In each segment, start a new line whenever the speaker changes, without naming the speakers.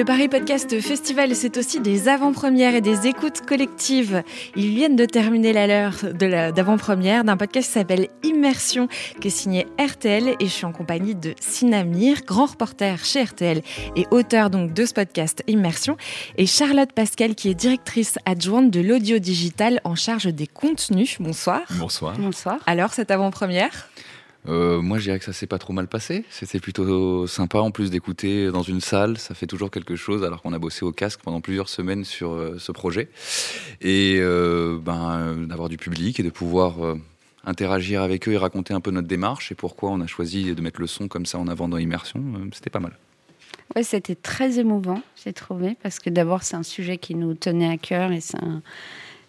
Le Paris Podcast Festival, c'est aussi des avant-premières et des écoutes collectives. Ils viennent de terminer la leur d'avant-première d'un podcast qui s'appelle Immersion, qui est signé RTL et je suis en compagnie de Sinamir, grand reporter chez RTL et auteur donc de ce podcast Immersion, et Charlotte Pascal, qui est directrice adjointe de l'audio digital en charge des contenus. Bonsoir.
Bonsoir.
Bonsoir. Alors, cette avant-première?
Euh, moi, je dirais que ça s'est pas trop mal passé. C'était plutôt sympa en plus d'écouter dans une salle. Ça fait toujours quelque chose alors qu'on a bossé au casque pendant plusieurs semaines sur euh, ce projet. Et euh, ben, d'avoir du public et de pouvoir interagir avec eux et raconter un peu notre démarche et pourquoi on a choisi de mettre le son comme ça en avant dans Immersion, c'était pas mal.
Ouais, c'était très émouvant, j'ai trouvé, parce que d'abord, c'est un sujet qui nous tenait à cœur et c'est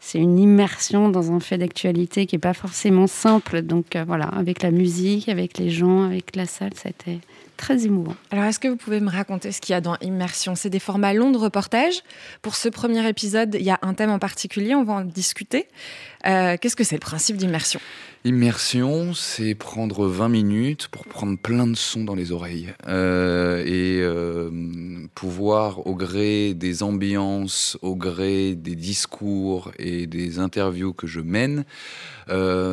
c'est une immersion dans un fait d'actualité qui n'est pas forcément simple. Donc euh, voilà, avec la musique, avec les gens, avec la salle, c'était très émouvant.
Alors, est-ce que vous pouvez me raconter ce qu'il y a dans Immersion? C'est des formats longs de reportage. Pour ce premier épisode, il y a un thème en particulier, on va en discuter. Euh, qu'est-ce que c'est le principe d'immersion?
Immersion, c'est prendre 20 minutes pour prendre plein de sons dans les oreilles euh, et euh, pouvoir, au gré des ambiances, au gré des discours et des interviews que je mène,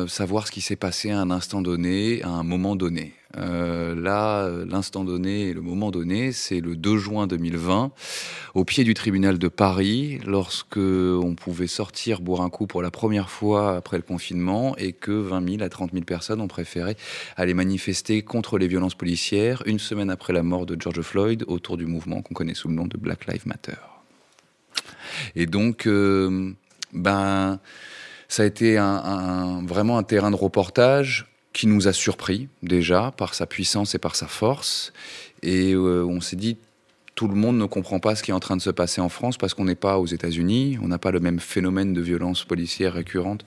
savoir ce qui s'est passé à un instant donné, à un moment donné. Euh, là, l'instant donné et le moment donné, c'est le 2 juin 2020, au pied du tribunal de Paris, lorsque on pouvait sortir boire un coup pour la première fois après le confinement et que 20 000 à 30 000 personnes ont préféré aller manifester contre les violences policières une semaine après la mort de George Floyd autour du mouvement qu'on connaît sous le nom de Black Lives Matter. Et donc, euh, ben, ça a été vraiment un terrain de reportage qui nous a surpris déjà par sa puissance et par sa force. Et euh, on s'est dit, tout le monde ne comprend pas ce qui est en train de se passer en France parce qu'on n'est pas aux États-Unis, on n'a pas le même phénomène de violence policière récurrente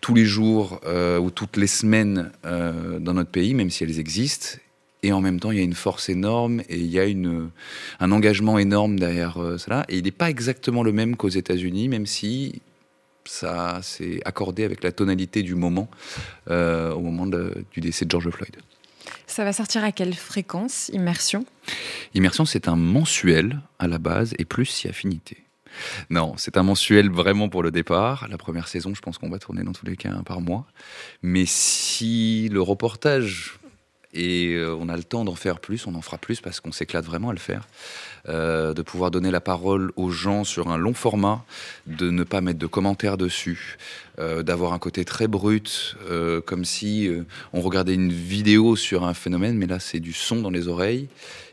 tous les jours euh, ou toutes les semaines euh, dans notre pays, même si elles existent. Et en même temps, il y a une force énorme et il y a une, un engagement énorme derrière cela. Et il n'est pas exactement le même qu'aux États-Unis, même si ça s'est accordé avec la tonalité du moment euh, au moment du décès de George Floyd.
Ça va sortir à quelle fréquence, Immersion?
Immersion, c'est un mensuel à la base et plus si affinité. Non, c'est un mensuel vraiment pour le départ. La première saison, je pense qu'on va tourner dans tous les cas un par mois. Mais si le reportage et euh, on a le temps d'en faire plus, on en fera plus parce qu'on s'éclate vraiment à le faire. Euh, de pouvoir donner la parole aux gens sur un long format, de ne pas mettre de commentaires dessus, euh, d'avoir un côté très brut, comme si on regardait une vidéo sur un phénomène, mais là c'est du son dans les oreilles.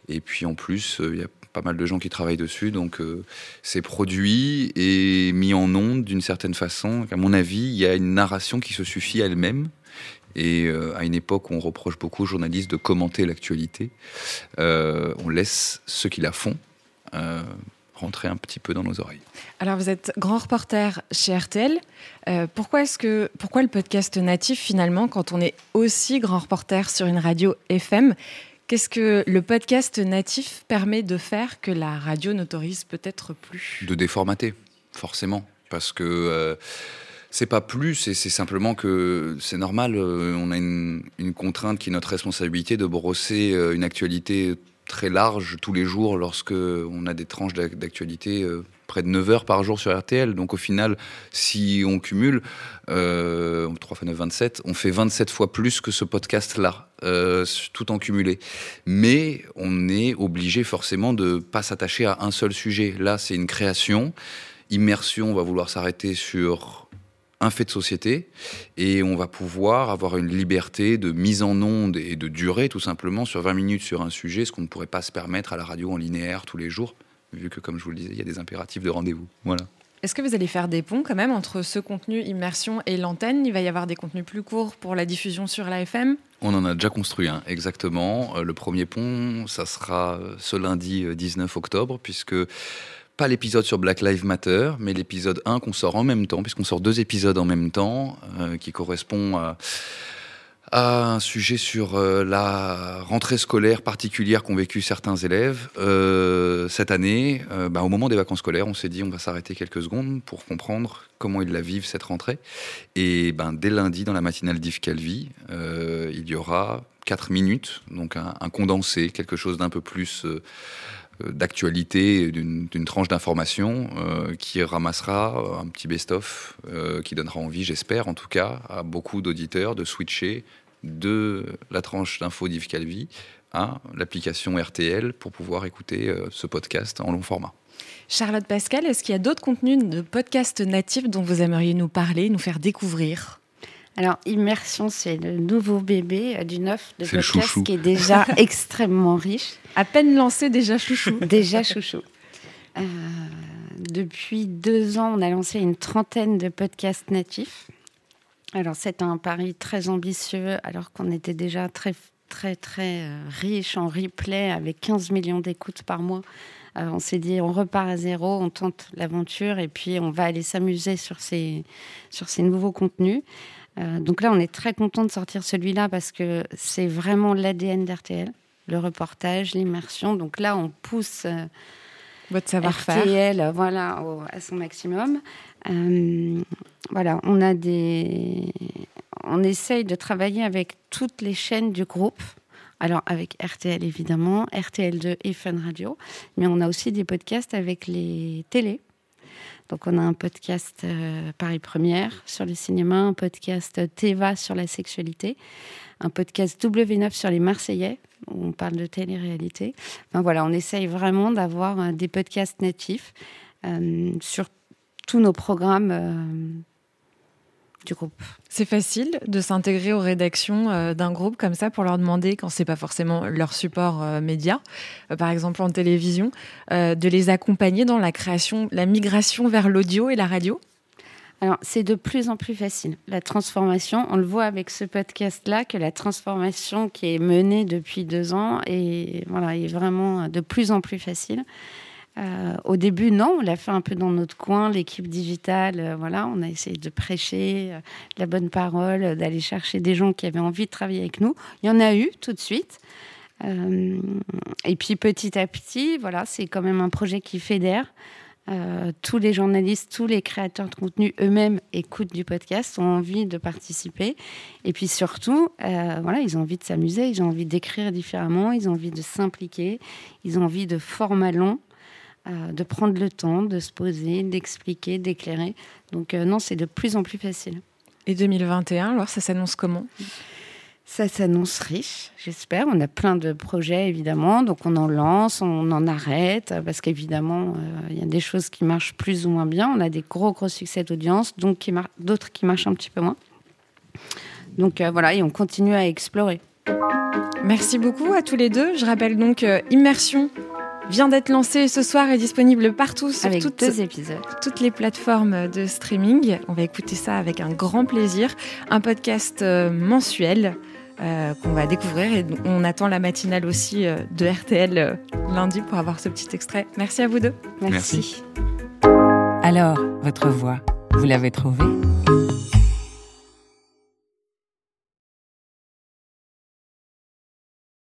Et puis en plus, il y a pas mal de gens qui travaillent dessus, donc c'est produit et mis en onde d'une certaine façon. À mon avis, il y a une narration qui se suffit à elle-même. Et euh, à une époque où on reproche beaucoup aux journalistes de commenter l'actualité, euh, on laisse ceux qui la font euh, rentrer un petit peu dans nos oreilles.
Alors vous êtes grand reporter chez RTL. pourquoi est-ce que pourquoi le podcast natif finalement quand on est aussi grand reporter sur une radio FM Qu'est-ce que le podcast natif permet de faire que la radio n'autorise peut-être plus?
De déformater, forcément, parce que c'est pas plus, c'est simplement que c'est normal. Euh, on a une, contrainte qui est notre responsabilité de brosser euh, une actualité très large tous les jours lorsque on a des tranches d'actualité euh, près de 9 heures par jour sur RTL. Donc au final, si on cumule, 3 x 9, 27, on fait 27 fois plus que ce podcast-là, tout en cumulé. Mais on est obligé forcément de pas s'attacher à un seul sujet. Là, c'est une création. Immersion, on va vouloir s'arrêter sur un fait de société et on va pouvoir avoir une liberté de mise en onde et de durée tout simplement sur 20 minutes sur un sujet, ce qu'on ne pourrait pas se permettre à la radio en linéaire tous les jours, vu que comme je vous le disais, il y a des impératifs de rendez-vous. Voilà.
Est-ce que vous allez faire des ponts quand même entre ce contenu immersion et l'antenne? Il va y avoir des contenus plus courts pour la diffusion sur l'AFM
On en a déjà construit un, exactement. Euh, le premier pont, ça sera ce lundi 19 euh, octobre, puisque pas l'épisode sur Black Lives Matter, mais l'épisode 1 qu'on sort en même temps, puisqu'on sort deux épisodes en même temps, euh, qui correspond à un sujet sur euh, la rentrée scolaire particulière qu'ont vécu certains élèves. Euh, cette année, bah, au moment des vacances scolaires, on s'est dit on va s'arrêter quelques secondes pour comprendre comment ils la vivent cette rentrée. Et ben, dès lundi, dans la matinale d'Yves Calvi, il y aura 4 minutes, donc un condensé, quelque chose d'un peu plus d'actualité, d'une tranche d'information qui ramassera un petit best-of qui donnera envie, j'espère en tout cas, à beaucoup d'auditeurs de switcher de la tranche d'info d'Yves Calvi à l'application RTL pour pouvoir écouter euh, ce podcast en long format.
Charlotte Pascal, est-ce qu'il y a d'autres contenus de podcasts natifs dont vous aimeriez nous parler, nous faire découvrir?
Alors, Immersion, c'est le nouveau bébé euh, du neuf de podcast qui est déjà extrêmement riche.
À peine lancé, déjà chouchou.
déjà chouchou. Euh, depuis deux ans, on a lancé une trentaine de podcasts natifs. Alors c'est un pari très ambitieux alors qu'on était déjà très très très euh, riche en replay avec 15 millions d'écoutes par mois. Euh, on s'est dit on repart à zéro, on tente l'aventure et puis on va aller s'amuser sur ces sur ces nouveaux contenus. Euh, donc là on est très content de sortir celui-là parce que c'est vraiment l'ADN d'RTL, le reportage, l'immersion. Donc là on pousse
votre savoir-faire.
RTL, voilà, à son maximum. Euh, voilà, on a des, on essaye de travailler avec toutes les chaînes du groupe. Alors avec RTL évidemment, RTL2 et Fun Radio, mais on a aussi des podcasts avec les télés. Donc on a un podcast euh, Paris Première sur le cinéma, un podcast Teva sur la sexualité, un podcast W9 sur les Marseillais, où on parle de télé-réalité. Enfin voilà, on essaye vraiment d'avoir euh, des podcasts natifs euh, sur tous nos programmes du groupe.
C'est facile de s'intégrer aux rédactions euh, d'un groupe comme ça pour leur demander, quand c'est pas forcément leur support euh, média, par exemple en télévision, de les accompagner dans la création, la migration vers l'audio et la radio?
Alors, c'est de plus en plus facile. La transformation, on le voit avec ce podcast-là, que la transformation qui est menée depuis deux ans est, voilà, est vraiment de plus en plus facile. Euh, au début, non, on l'a fait un peu dans notre coin, l'équipe digitale. Euh, voilà, on a essayé de prêcher euh, la bonne parole, d'aller chercher des gens qui avaient envie de travailler avec nous. Il y en a eu tout de suite. et puis petit à petit, voilà, c'est quand même un projet qui fédère. tous les journalistes, tous les créateurs de contenu eux-mêmes écoutent du podcast, ont envie de participer. Et puis surtout, voilà, ils ont envie de s'amuser, ils ont envie d'écrire différemment, ils ont envie de s'impliquer, ils ont envie de formats longs. Euh, de prendre le temps, de se poser, d'expliquer, d'éclairer. Donc euh, non, c'est de plus en plus facile.
Et 2021, alors ça s'annonce comment?
Ça s'annonce riche, j'espère. On a plein de projets, évidemment. Donc, on en lance, on en arrête, parce qu'évidemment, euh, il y a des choses qui marchent plus ou moins bien. On a des gros, gros succès d'audience, donc d'autres qui marchent un petit peu moins. Donc, voilà, et on continue à explorer.
Merci beaucoup à tous les deux. Je rappelle donc Immersion vient d'être lancé ce soir et disponible partout sur toutes, toutes les plateformes de streaming. On va écouter ça avec un grand plaisir. Un podcast euh, mensuel euh, qu'on va découvrir et on attend la matinale aussi euh, de RTL lundi pour avoir ce petit extrait. Merci à vous deux.
Merci.
Alors, votre voix, vous l'avez trouvée?